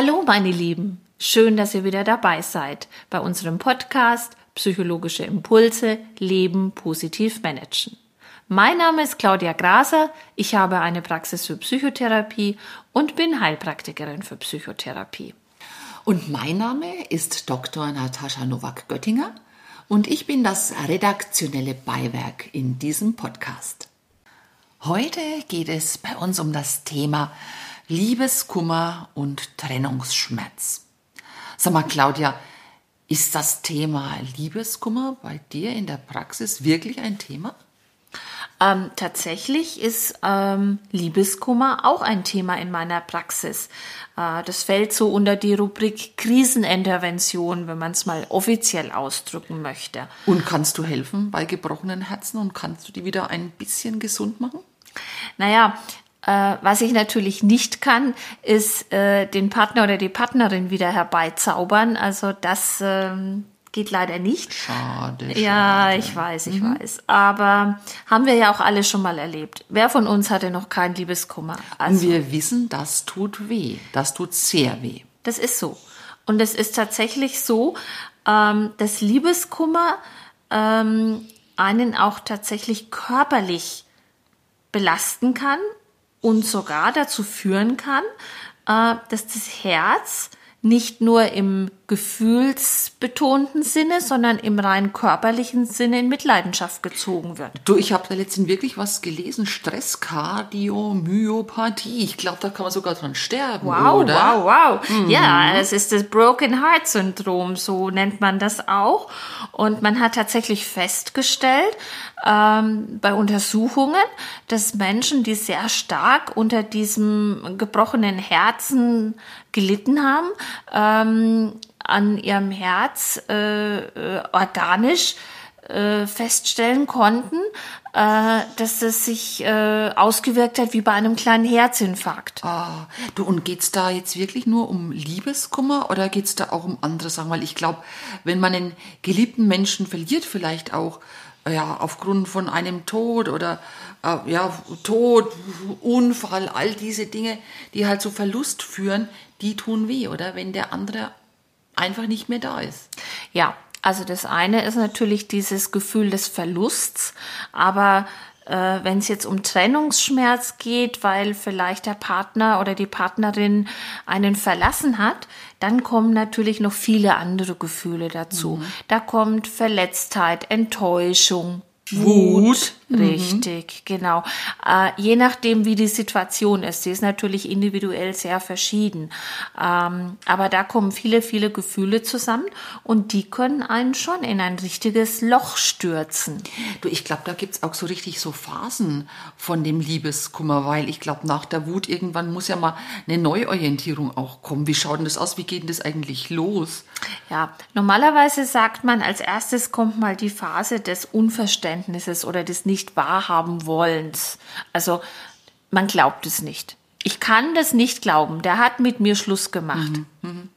Hallo meine Lieben, schön, dass ihr wieder dabei seid bei unserem Podcast Psychologische Impulse Leben positiv managen. Mein Name ist Claudia Graser, ich habe eine Praxis für Psychotherapie und bin Heilpraktikerin für Psychotherapie. Und mein Name ist Dr. Natascha Nowak-Göttinger und ich bin das redaktionelle Beiwerk in diesem Podcast. Heute geht es bei uns um das Thema Liebeskummer und Trennungsschmerz. Sag mal, Claudia, ist das Thema Liebeskummer bei dir in der Praxis wirklich ein Thema? Ähm, tatsächlich ist ähm, Liebeskummer auch ein Thema in meiner Praxis. Äh, das fällt so unter die Rubrik Krisenintervention, wenn man es mal offiziell ausdrücken möchte. Und kannst du helfen bei gebrochenen Herzen und kannst du die wieder ein bisschen gesund machen? Naja, äh, was ich natürlich nicht kann, ist äh, den Partner oder die Partnerin wieder herbeizaubern. Also das ähm, geht leider nicht. Schade. Ja, ich weiß, ich mhm. weiß. Aber haben wir ja auch alle schon mal erlebt. Wer von uns hatte noch kein Liebeskummer? Also, Und wir wissen, das tut weh. Das tut sehr weh. Das ist so. Und es ist tatsächlich so, ähm, dass Liebeskummer ähm, einen auch tatsächlich körperlich belasten kann und sogar dazu führen kann, äh, dass das Herz nicht nur im gefühlsbetonten Sinne, sondern im rein körperlichen Sinne in Mitleidenschaft gezogen wird. Du, ich habe da letztens wirklich was gelesen, Stresskardiomyopathie. Ich glaube, da kann man sogar dran sterben, wow, oder? Wow, wow, mhm. Ja, es ist das Broken Heart Syndrom, so nennt man das auch. Und man hat tatsächlich festgestellt, ähm, bei Untersuchungen, dass Menschen, die sehr stark unter diesem gebrochenen Herzen gelitten haben, ähm, an ihrem Herz äh, äh, organisch äh, feststellen konnten, äh, dass es sich äh, ausgewirkt hat wie bei einem kleinen Herzinfarkt. Ah, du, und geht's da jetzt wirklich nur um Liebeskummer oder geht's da auch um andere Sachen? Weil ich glaube, wenn man einen geliebten Menschen verliert, vielleicht auch ja, aufgrund von einem Tod oder äh, ja, Tod, Unfall, all diese Dinge, die halt zu Verlust führen, die tun weh, oder? Wenn der andere einfach nicht mehr da ist. Ja, also das eine ist natürlich dieses Gefühl des Verlusts, aber äh, wenn es jetzt um Trennungsschmerz geht, weil vielleicht der Partner oder die Partnerin einen verlassen hat, dann kommen natürlich noch viele andere Gefühle dazu. Mhm. Da kommt Verletztheit, Enttäuschung, Wut. Mhm. Richtig, mhm. genau. Äh, je nachdem, wie die Situation ist. Sie ist natürlich individuell sehr verschieden. Ähm, aber da kommen viele, viele Gefühle zusammen und die können einen schon in ein richtiges Loch stürzen. Du, ich glaube, da gibt's auch so richtig so Phasen von dem Liebeskummer, weil ich glaube, nach der Wut irgendwann muss ja mal eine Neuorientierung auch kommen. Wie schaut denn das aus? Wie geht denn das eigentlich los? Ja, normalerweise sagt man, als erstes kommt mal die Phase des Unverständnisses oder des Nicht nicht wahrhaben wollens. Also man glaubt es nicht. Ich kann das nicht glauben. Der hat mit mir Schluss gemacht. Mhm. Mhm.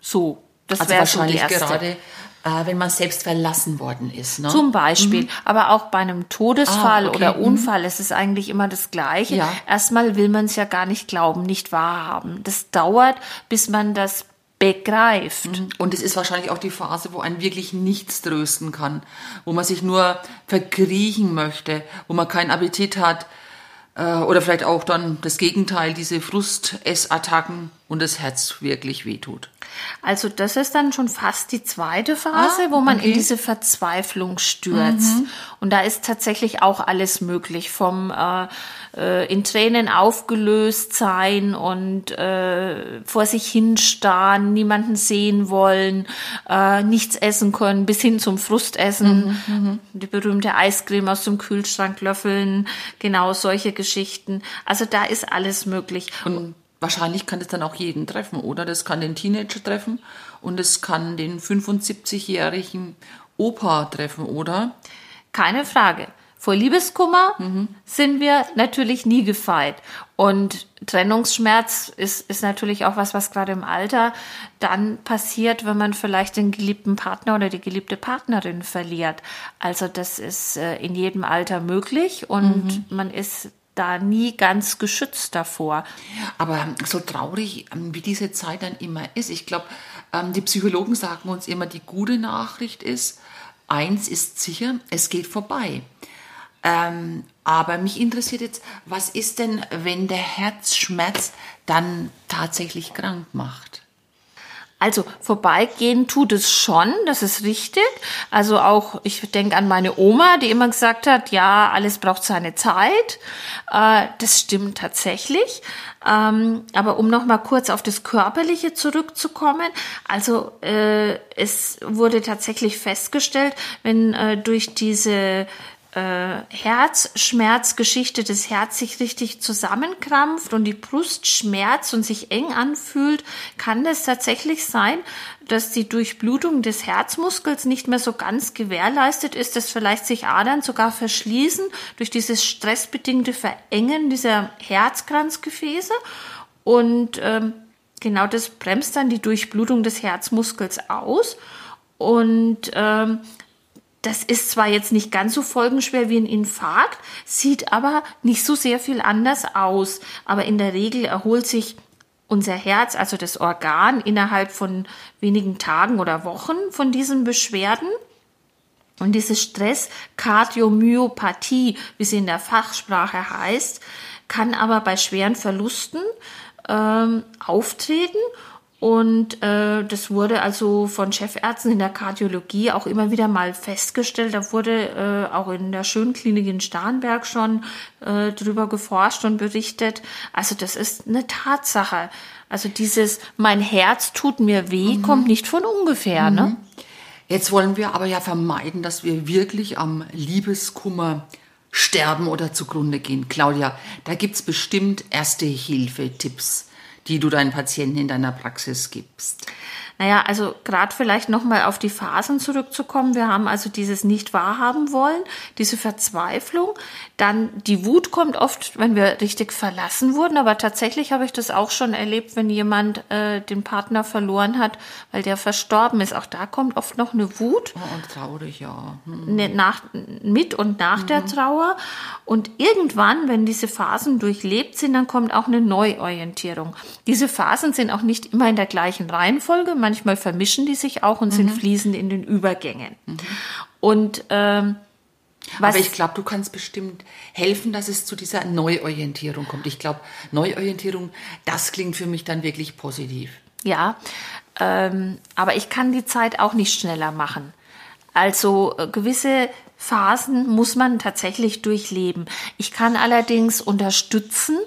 So, das also wäre wahrscheinlich gerade äh, wenn man selbst verlassen worden ist. Ne? Zum Beispiel. Mhm. Aber auch bei einem Todesfall ah, okay. oder mhm. Unfall ist es eigentlich immer das Gleiche. Ja. Erstmal will man es ja gar nicht glauben, nicht wahrhaben. Das dauert, bis man das begreift. Mhm. Und es ist wahrscheinlich auch die Phase, wo einen wirklich nichts trösten kann, wo man sich nur verkriechen möchte, wo man keinen Appetit hat äh, oder vielleicht auch dann das Gegenteil, diese Frustessattacken und das Herz wirklich wehtut. Also das ist dann schon fast die zweite Phase, ah, wo man okay. in diese Verzweiflung stürzt. Mhm. Und da ist tatsächlich auch alles möglich, vom äh, äh, in Tränen aufgelöst sein und äh, vor sich hinstarren, niemanden sehen wollen, äh, nichts essen können, bis hin zum Frustessen, mhm, mhm, die berühmte Eiscreme aus dem Kühlschrank löffeln, genau solche Geschichten. Also da ist alles möglich. Und wahrscheinlich kann das dann auch jeden treffen, oder? Das kann den Teenager treffen und es kann den 75-jährigen Opa treffen, oder? Keine Frage. Vor Liebeskummer mhm. sind wir natürlich nie gefeit. Und Trennungsschmerz ist, ist natürlich auch was, was gerade im Alter dann passiert, wenn man vielleicht den geliebten Partner oder die geliebte Partnerin verliert. Also das ist äh, in jedem Alter möglich und mhm. man ist da nie ganz geschützt davor. Aber so traurig, ähm, wie diese Zeit dann immer ist, ich glaube, ähm, die Psychologen sagen uns immer, die gute Nachricht ist, eins ist sicher, es geht vorbei. Ähm, aber mich interessiert jetzt, was ist denn, wenn der Herzschmerz dann tatsächlich krank macht? Also vorbeigehen tut es schon, das ist richtig. Also auch, ich denke an meine Oma, die immer gesagt hat, ja, alles braucht seine Zeit. Äh, das stimmt tatsächlich. Ähm, aber um noch mal kurz auf das Körperliche zurückzukommen, also äh, es wurde tatsächlich festgestellt, wenn äh, durch diese äh, Herzschmerzgeschichte das Herz sich richtig zusammenkrampft und die Brust schmerzt und sich eng anfühlt, kann es tatsächlich sein, dass die Durchblutung des Herzmuskels nicht mehr so ganz gewährleistet ist, dass vielleicht sich Adern sogar verschließen durch dieses stressbedingte Verengen dieser Herzkranzgefäße. Und ähm, genau das bremst dann die Durchblutung des Herzmuskels aus. Und ähm, das ist zwar jetzt nicht ganz so folgenschwer wie ein Infarkt, sieht aber nicht so sehr viel anders aus. Aber in der Regel erholt sich unser Herz, also das Organ, innerhalb von wenigen Tagen oder Wochen von diesen Beschwerden. Und diese Stress-Kardiomyopathie, wie sie in der Fachsprache heißt, kann aber bei schweren Verlusten ähm, auftreten und äh, das wurde also von Chefärzten in der Kardiologie auch immer wieder mal festgestellt. Da wurde äh, auch in der Schönklinik in Starnberg schon äh, drüber geforscht und berichtet. Also das ist eine Tatsache. Also dieses mein Herz tut mir weh mhm. kommt nicht von ungefähr. Ne? Mhm. Ne? Jetzt wollen wir aber ja vermeiden, dass wir wirklich am Liebeskummer sterben oder zugrunde gehen. Claudia, da gibt's bestimmt Erste-Hilfe-Tipps die du deinen Patienten in deiner Praxis gibst? Naja, also gerade vielleicht nochmal auf die Phasen zurückzukommen. Wir haben also dieses nicht wahrhaben wollen, diese Verzweiflung. Dann die Wut kommt oft, wenn wir richtig verlassen wurden. Aber tatsächlich habe ich das auch schon erlebt, wenn jemand äh, den Partner verloren hat, weil der verstorben ist. Auch da kommt oft noch eine Wut. Oh, und traurig, ja. Hm. Ne, nach, mit und nach mhm. der Trauer. Und irgendwann, wenn diese Phasen durchlebt sind, dann kommt auch eine Neuorientierung. Diese Phasen sind auch nicht immer in der gleichen Reihenfolge. Man manchmal vermischen die sich auch und mhm. sind fließend in den Übergängen. Mhm. Und ähm, was Aber ich glaube, du kannst bestimmt helfen, dass es zu dieser Neuorientierung kommt. Ich glaube, Neuorientierung, das klingt für mich dann wirklich positiv. Ja, ähm, aber ich kann die Zeit auch nicht schneller machen. Also äh, gewisse Phasen muss man tatsächlich durchleben. Ich kann allerdings unterstützen,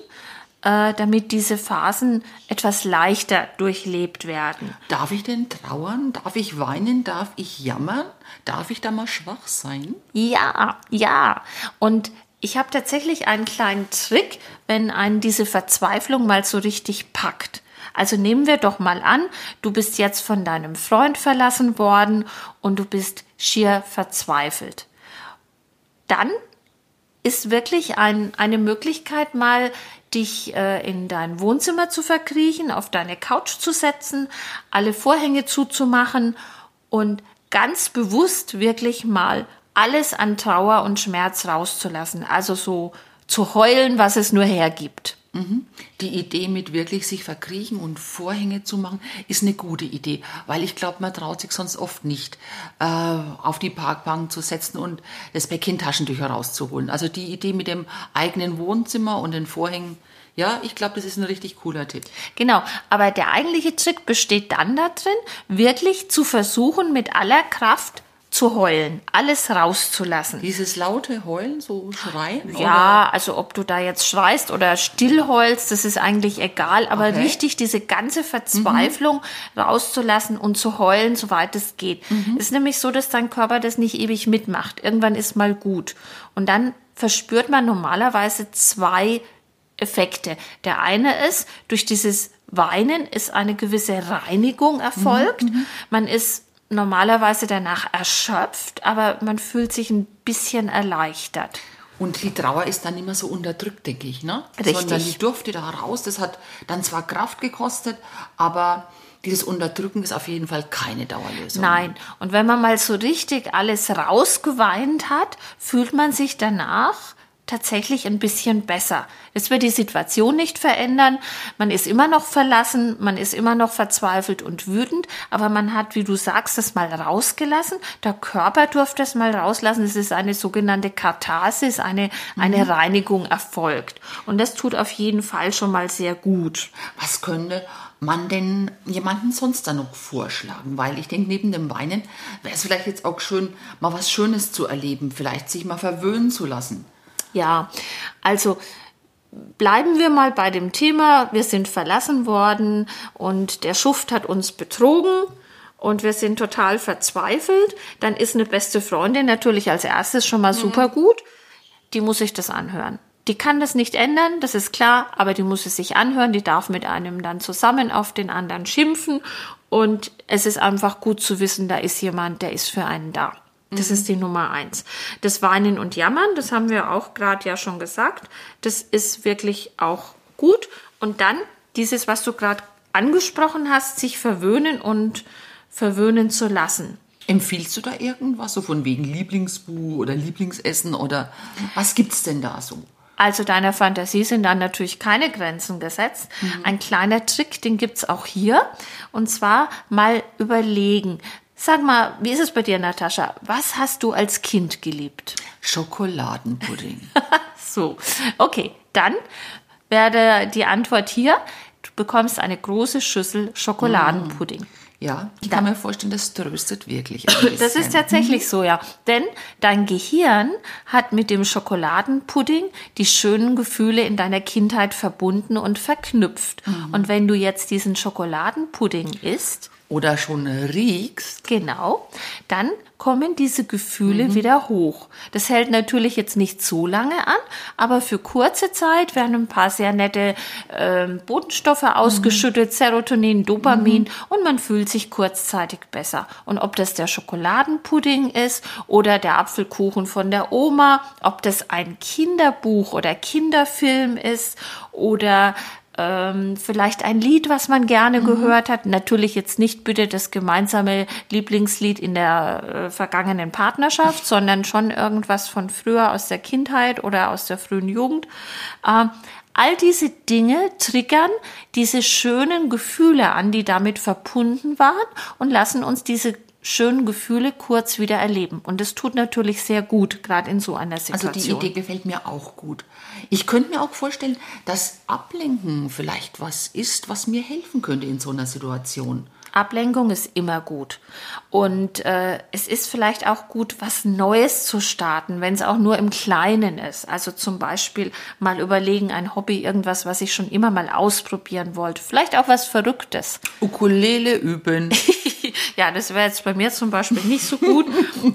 äh, damit diese Phasen etwas leichter durchlebt werden. Darf ich denn trauern? Darf ich weinen? Darf ich jammern? Darf ich da mal schwach sein? Ja, ja. Und ich habe tatsächlich einen kleinen Trick, wenn einen diese Verzweiflung mal so richtig packt. Also nehmen wir doch mal an, du bist jetzt von deinem Freund verlassen worden und du bist schier verzweifelt. Dann ist wirklich ein, eine Möglichkeit, mal dich äh, in dein Wohnzimmer zu verkriechen, auf deine Couch zu setzen, alle Vorhänge zuzumachen und ganz bewusst wirklich mal alles an Trauer und Schmerz rauszulassen. Also so zu heulen, was es nur hergibt. Mhm. Die Idee mit wirklich sich verkriechen und Vorhänge zu machen, ist eine gute Idee, weil ich glaube, man traut sich sonst oft nicht, äh, auf die Parkbank zu setzen und das Päckchen Taschentücher rauszuholen. Also die Idee mit dem eigenen Wohnzimmer und den Vorhängen, ja, ich glaube, das ist ein richtig cooler Tipp. Genau, aber der eigentliche Trick besteht dann darin, wirklich zu versuchen, mit aller Kraft zu heulen, alles rauszulassen. Dieses laute Heulen, so schreien? Ja, oder? also ob du da jetzt schreist oder still heulst, das ist eigentlich egal, aber okay. wichtig, diese ganze Verzweiflung mhm. rauszulassen und zu heulen, soweit es geht. Mhm. Es ist nämlich so, dass dein Körper das nicht ewig mitmacht. Irgendwann ist mal gut. Und dann verspürt man normalerweise zwei Effekte. Der eine ist, durch dieses Weinen ist eine gewisse Reinigung erfolgt. Mhm. mhm. Man ist normalerweise danach erschöpft, aber man fühlt sich ein bisschen erleichtert. Und die Trauer ist dann immer so unterdrückt, denke ich, ne? Richtig. Sondern die durfte da raus. Das hat dann zwar Kraft gekostet, aber dieses Unterdrücken ist auf jeden Fall keine Dauerlösung. Nein. Und wenn man mal so richtig alles rausgeweint hat, fühlt man sich danach tatsächlich ein bisschen besser. Es wird die Situation nicht verändern. Man ist immer noch verlassen, man ist immer noch verzweifelt und wütend, aber man hat, wie du sagst, das mal rausgelassen. Der Körper durfte es mal rauslassen. Es ist eine sogenannte Katharsis, eine, eine mhm. Reinigung erfolgt. Und das tut auf jeden Fall schon mal sehr gut. Was könnte man denn jemanden sonst dann noch vorschlagen? Weil ich denke, neben dem Weinen wäre es vielleicht jetzt auch schön, mal was Schönes zu erleben, vielleicht sich mal verwöhnen zu lassen. Ja, also bleiben wir mal bei dem Thema, wir sind verlassen worden und der Schuft hat uns betrogen und wir sind total verzweifelt, dann ist eine beste Freundin natürlich als erstes schon mal mhm. super gut. Die muss sich das anhören. Die kann das nicht ändern, das ist klar, aber die muss es sich anhören, die darf mit einem dann zusammen auf den anderen schimpfen und es ist einfach gut zu wissen, da ist jemand, der ist für einen da. Das mhm. ist die Nummer eins. Das Weinen und Jammern, das haben wir auch gerade ja schon gesagt, das ist wirklich auch gut. Und dann dieses, was du gerade angesprochen hast, sich verwöhnen und verwöhnen zu lassen. Empfiehlst du da irgendwas, so von wegen Lieblingsbuch oder Lieblingsessen oder was gibt's denn da so? Also deiner Fantasie sind dann natürlich keine Grenzen gesetzt. Mhm. Ein kleiner Trick, den gibt's auch hier. Und zwar mal überlegen, Sag mal, wie ist es bei dir, Natascha? Was hast du als Kind geliebt? Schokoladenpudding. so, okay, dann werde die Antwort hier. Du bekommst eine große Schüssel Schokoladenpudding. Mm. Ja, ich kann mir vorstellen, das tröstet wirklich. das ist tatsächlich so, ja. Denn dein Gehirn hat mit dem Schokoladenpudding die schönen Gefühle in deiner Kindheit verbunden und verknüpft. Mhm. Und wenn du jetzt diesen Schokoladenpudding isst, oder schon riechst. Genau, dann kommen diese Gefühle mhm. wieder hoch. Das hält natürlich jetzt nicht so lange an, aber für kurze Zeit werden ein paar sehr nette äh, Botenstoffe ausgeschüttet, mhm. Serotonin, Dopamin mhm. und man fühlt sich kurzzeitig besser. Und ob das der Schokoladenpudding ist oder der Apfelkuchen von der Oma, ob das ein Kinderbuch oder Kinderfilm ist oder ähm, vielleicht ein Lied, was man gerne mhm. gehört hat. Natürlich jetzt nicht bitte das gemeinsame Lieblingslied in der äh, vergangenen Partnerschaft, sondern schon irgendwas von früher aus der Kindheit oder aus der frühen Jugend. Äh, all diese Dinge triggern diese schönen Gefühle an, die damit verbunden waren und lassen uns diese schönen Gefühle kurz wieder erleben. Und das tut natürlich sehr gut, gerade in so einer Situation. Also die Idee gefällt mir auch gut. Ich könnte mir auch vorstellen, dass Ablenken vielleicht was ist, was mir helfen könnte in so einer Situation. Ablenkung ist immer gut. Und äh, es ist vielleicht auch gut, was Neues zu starten, wenn es auch nur im Kleinen ist. Also zum Beispiel mal überlegen, ein Hobby, irgendwas, was ich schon immer mal ausprobieren wollte. Vielleicht auch was Verrücktes. Ukulele üben. ja, das wäre jetzt bei mir zum Beispiel nicht so gut.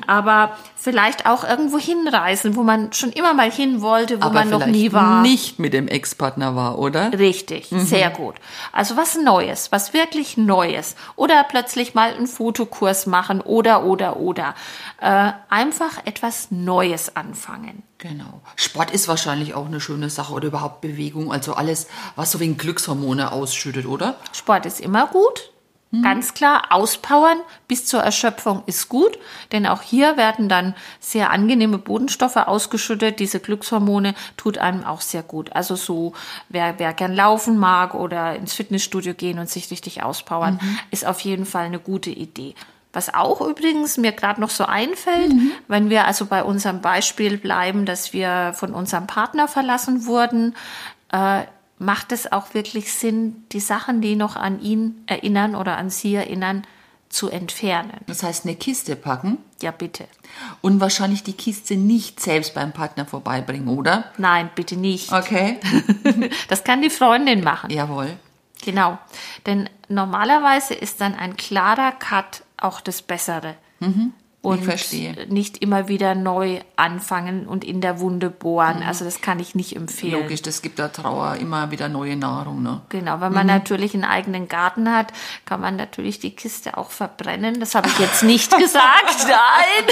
aber vielleicht auch irgendwo hinreisen, wo man schon immer mal hin wollte, wo aber man noch nie war. Nicht mit dem Ex-Partner war, oder? Richtig, mhm. sehr gut. Also was Neues, was wirklich Neues. Oder plötzlich mal einen Fotokurs machen oder, oder, oder. Äh, einfach etwas Neues anfangen. Genau. Sport ist wahrscheinlich auch eine schöne Sache oder überhaupt Bewegung. Also alles, was so wegen Glückshormone ausschüttet, oder? Sport ist immer gut. Mhm. Ganz klar, auspowern bis zur Erschöpfung ist gut, denn auch hier werden dann sehr angenehme Bodenstoffe ausgeschüttet. Diese Glückshormone tut einem auch sehr gut. Also so, wer, wer gern laufen mag oder ins Fitnessstudio gehen und sich richtig auspowern, mhm. ist auf jeden Fall eine gute Idee. Was auch übrigens mir gerade noch so einfällt, mhm. wenn wir also bei unserem Beispiel bleiben, dass wir von unserem Partner verlassen wurden, äh, macht es auch wirklich Sinn, die Sachen, die noch an ihn erinnern oder an sie erinnern, zu entfernen. Das heißt, eine Kiste packen? Ja, bitte. Und wahrscheinlich die Kiste nicht selbst beim Partner vorbeibringen, oder? Nein, bitte nicht. Okay. das kann die Freundin machen. Jawohl. Genau. Denn normalerweise ist dann ein klarer Cut auch das Bessere. Mhm und nicht immer wieder neu anfangen und in der Wunde bohren. Mhm. Also das kann ich nicht empfehlen. Logisch, das gibt der Trauer immer wieder neue Nahrung. Ne? Genau, wenn man mhm. natürlich einen eigenen Garten hat, kann man natürlich die Kiste auch verbrennen. Das habe ich jetzt nicht gesagt, nein.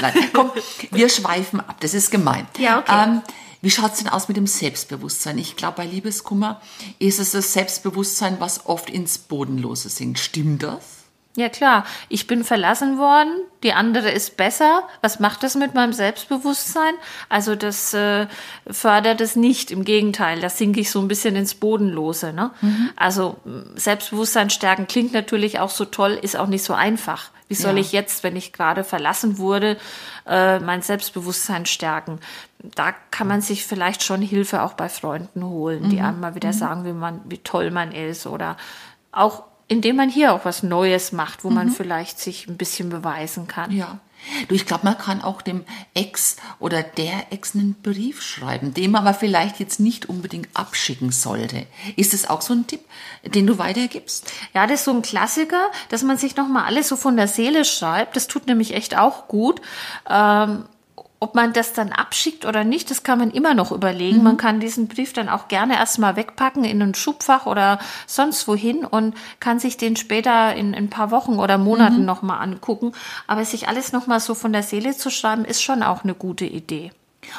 nein. Komm, wir schweifen ab, das ist gemein. Ja, okay. Ähm, wie schaut's denn aus mit dem Selbstbewusstsein? Ich glaube, bei Liebeskummer ist es das Selbstbewusstsein, was oft ins Bodenlose sinkt. Stimmt das? Ja klar, ich bin verlassen worden, die andere ist besser. Was macht das mit meinem Selbstbewusstsein? Also das äh, fördert es nicht, im Gegenteil, da sinke ich so ein bisschen ins Bodenlose. Ne? Mhm. Also Selbstbewusstsein stärken klingt natürlich auch so toll, ist auch nicht so einfach. Wie soll ja. ich jetzt, wenn ich gerade verlassen wurde, äh, mein Selbstbewusstsein stärken? Da kann man sich vielleicht schon Hilfe auch bei Freunden holen, die mhm. einem mal wieder mhm. sagen, wie man, wie toll man ist oder auch indem man hier auch was Neues macht, wo mhm. man vielleicht sich ein bisschen beweisen kann. Ja. Du, ich glaube, man kann auch dem Ex oder der Ex einen Brief schreiben, den man aber vielleicht jetzt nicht unbedingt abschicken sollte. Ist das auch so ein Tipp, den du weitergibst? Ja, das ist so ein Klassiker, dass man sich nochmal alles so von der Seele schreibt. Das tut nämlich echt auch gut. Ähm, ob man das dann abschickt oder nicht, das kann man immer noch überlegen. Mhm. Man kann diesen Brief dann auch gerne erstmal wegpacken in ein Schubfach oder sonst wohin und kann sich den später in, in ein paar Wochen oder Monaten mhm. nochmal angucken. Aber sich alles nochmal so von der Seele zu schreiben, ist schon auch eine gute Idee.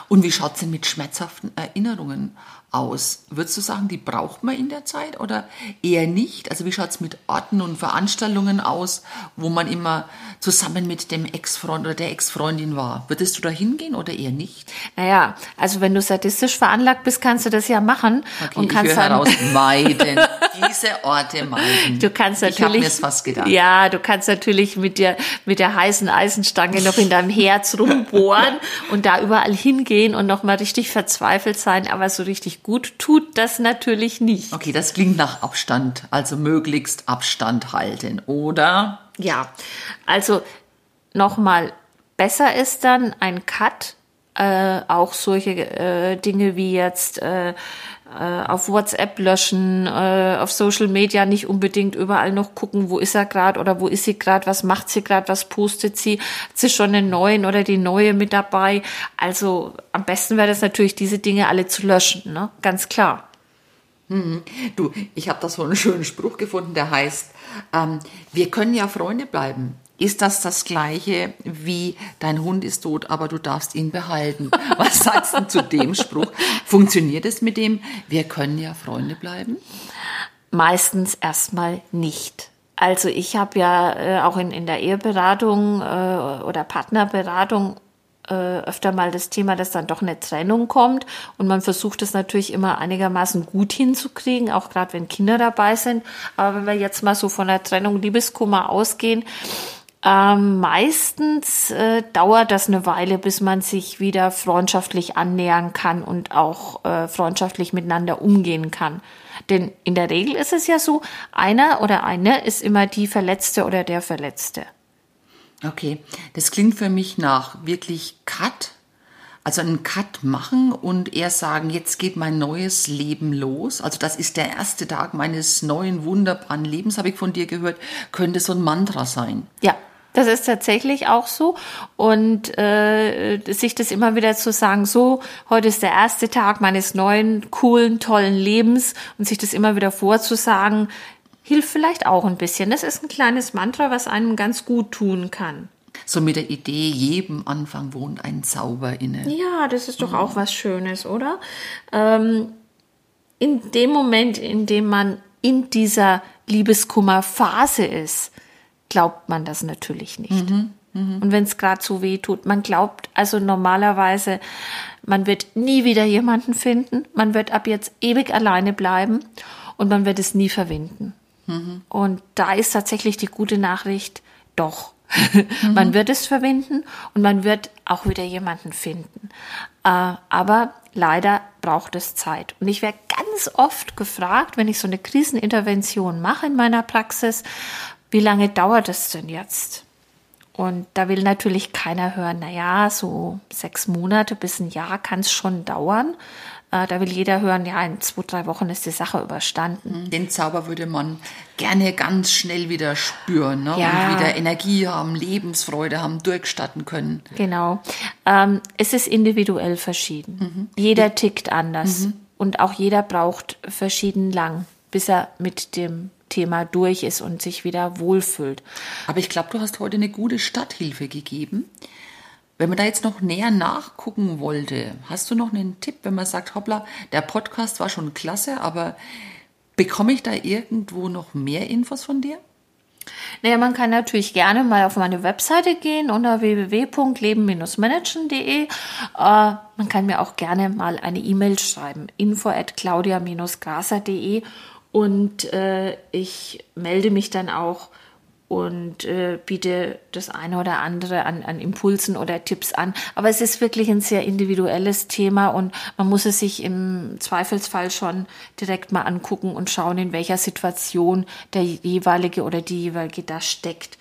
Und wie schaut es denn mit schmerzhaften Erinnerungen aus? Würdest du sagen, die braucht man in der Zeit oder eher nicht? Also wie schaut es mit Orten und Veranstaltungen aus, wo man immer zusammen mit dem Ex-Freund oder der Ex-Freundin war? Würdest du da hingehen oder eher nicht? Naja, also wenn du sadistisch veranlagt bist, kannst du das ja machen. Okay, und kannst ich höre heraus, meiden. Diese Orte meiden. Du kannst natürlich, ich habe mir fast gedacht. Ja, du kannst natürlich mit der, mit der heißen Eisenstange noch in deinem Herz rumbohren und da überall hingehen und nochmal richtig verzweifelt sein, aber so richtig gut tut das natürlich nicht. Okay, das klingt nach Abstand, also möglichst Abstand halten, oder? Ja, also nochmal, besser ist dann ein Cut, äh, auch solche äh, Dinge wie jetzt äh, auf WhatsApp löschen, äh, auf Social Media nicht unbedingt überall noch gucken, wo ist er gerade oder wo ist sie gerade, was macht sie gerade, was postet sie, hat sie schon den neuen oder die neue mit dabei. Also am besten wäre das natürlich, diese Dinge alle zu löschen, ne? ganz klar. Hm. Du, ich habe da so einen schönen Spruch gefunden, der heißt, ähm, wir können ja Freunde bleiben. Ist das das gleiche wie dein Hund ist tot, aber du darfst ihn behalten? Was sagst du zu dem Spruch? Funktioniert es mit dem, wir können ja Freunde bleiben? Meistens erstmal nicht. Also ich habe ja äh, auch in, in der Eheberatung äh, oder Partnerberatung äh, öfter mal das Thema, dass dann doch eine Trennung kommt und man versucht es natürlich immer einigermaßen gut hinzukriegen, auch gerade wenn Kinder dabei sind. Aber wenn wir jetzt mal so von der Trennung Liebeskummer ausgehen, ähm, meistens äh, dauert das eine Weile, bis man sich wieder freundschaftlich annähern kann und auch äh, freundschaftlich miteinander umgehen kann. Denn in der Regel ist es ja so, einer oder eine ist immer die Verletzte oder der Verletzte. Okay, das klingt für mich nach wirklich Cut. Also einen Cut machen und eher sagen, jetzt geht mein neues Leben los. Also das ist der erste Tag meines neuen wunderbaren Lebens, habe ich von dir gehört, könnte so ein Mantra sein. Ja, das ist tatsächlich auch so. Und äh, sich das immer wieder zu sagen, so, heute ist der erste Tag meines neuen, coolen, tollen Lebens und sich das immer wieder vorzusagen, hilft vielleicht auch ein bisschen. Das ist ein kleines Mantra, was einem ganz gut tun kann. So mit der Idee, jedem Anfang wohnt ein Zauber inne. Ja, das ist doch mhm. auch was Schönes, oder? Ähm, in dem Moment, in dem man in dieser Liebeskummerphase ist, glaubt man das natürlich nicht. Mhm. Mhm. Und wenn es gerade so weh tut, man glaubt also normalerweise, man wird nie wieder jemanden finden, man wird ab jetzt ewig alleine bleiben und man wird es nie verwinden. Mhm. Und da ist tatsächlich die gute Nachricht, doch. Mhm. man wird es verwenden und man wird auch wieder jemanden finden. Äh, aber leider braucht es Zeit. Und ich werde ganz oft gefragt, wenn ich so eine Krisenintervention mache in meiner Praxis, wie lange dauert es denn jetzt? Und da will natürlich keiner hören, na ja, so sechs Monate bis ein Jahr kann es schon dauern. Äh, da will jeder hören, ja, in zwei, drei Wochen ist die Sache überstanden. Mhm. Den Zauber würde man gerne ganz schnell wieder spüren ne? ja. und wieder Energie haben, Lebensfreude haben, durchstatten können. Genau. Ähm, es ist individuell verschieden. Mhm. Jeder tickt anders mhm. und auch jeder braucht verschieden lang, bis er mit dem Thema durch ist und sich wieder wohlfühlt. Aber ich glaube, du hast heute eine gute Stadthilfe gegeben. Wenn man da jetzt noch näher nachgucken wollte, hast du noch einen Tipp, wenn man sagt, hoppla, der Podcast war schon klasse, aber bekomme ich da irgendwo noch mehr Infos von dir? Naja, man kann natürlich gerne mal auf meine Webseite gehen unter www.leben-managen.de. Äh, man kann mir auch gerne mal eine E-Mail schreiben, info at claudia-graser.de und äh, ich melde mich dann auch und äh, biete das eine oder andere an, an Impulsen oder Tipps an. Aber es ist wirklich ein sehr individuelles Thema und man muss es sich im Zweifelsfall schon direkt mal angucken und schauen, in welcher Situation der jeweilige oder die jeweilige da steckt.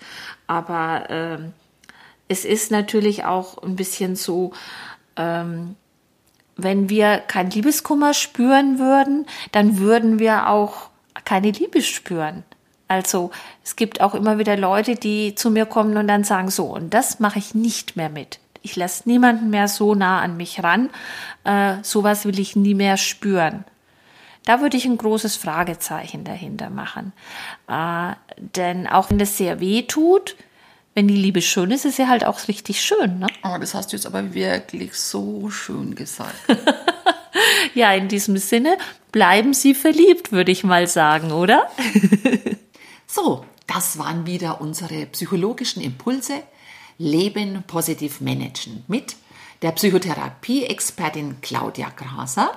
Aber ähm, es ist natürlich auch ein bisschen so, ähm, wenn wir kein Liebeskummer spüren würden, dann würden wir auch keine Liebe spüren. Also es gibt auch immer wieder Leute, die zu mir kommen und dann sagen, so, und das mache ich nicht mehr mit. Ich lasse niemanden mehr so nah an mich ran. Äh, sowas will ich nie mehr spüren. Da würde ich ein großes Fragezeichen dahinter machen. Äh, denn auch wenn das sehr weh tut, wenn die Liebe schön ist, ist sie halt auch richtig schön. Ne? Oh, das hast du jetzt aber wirklich so schön gesagt. ja, in diesem Sinne, bleiben Sie verliebt, würde ich mal sagen, oder? So, das waren wieder unsere psychologischen Impulse. Leben positiv managen mit der Psychotherapie-Expertin Claudia Graser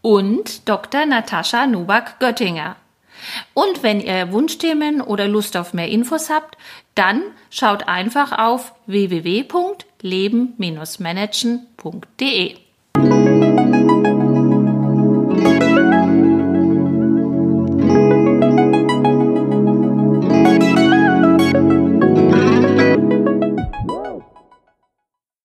und Dr. Natascha Nubak-Göttinger. Und wenn ihr Wunschthemen oder Lust auf mehr Infos habt, dann schaut einfach auf www.leben-managen.de.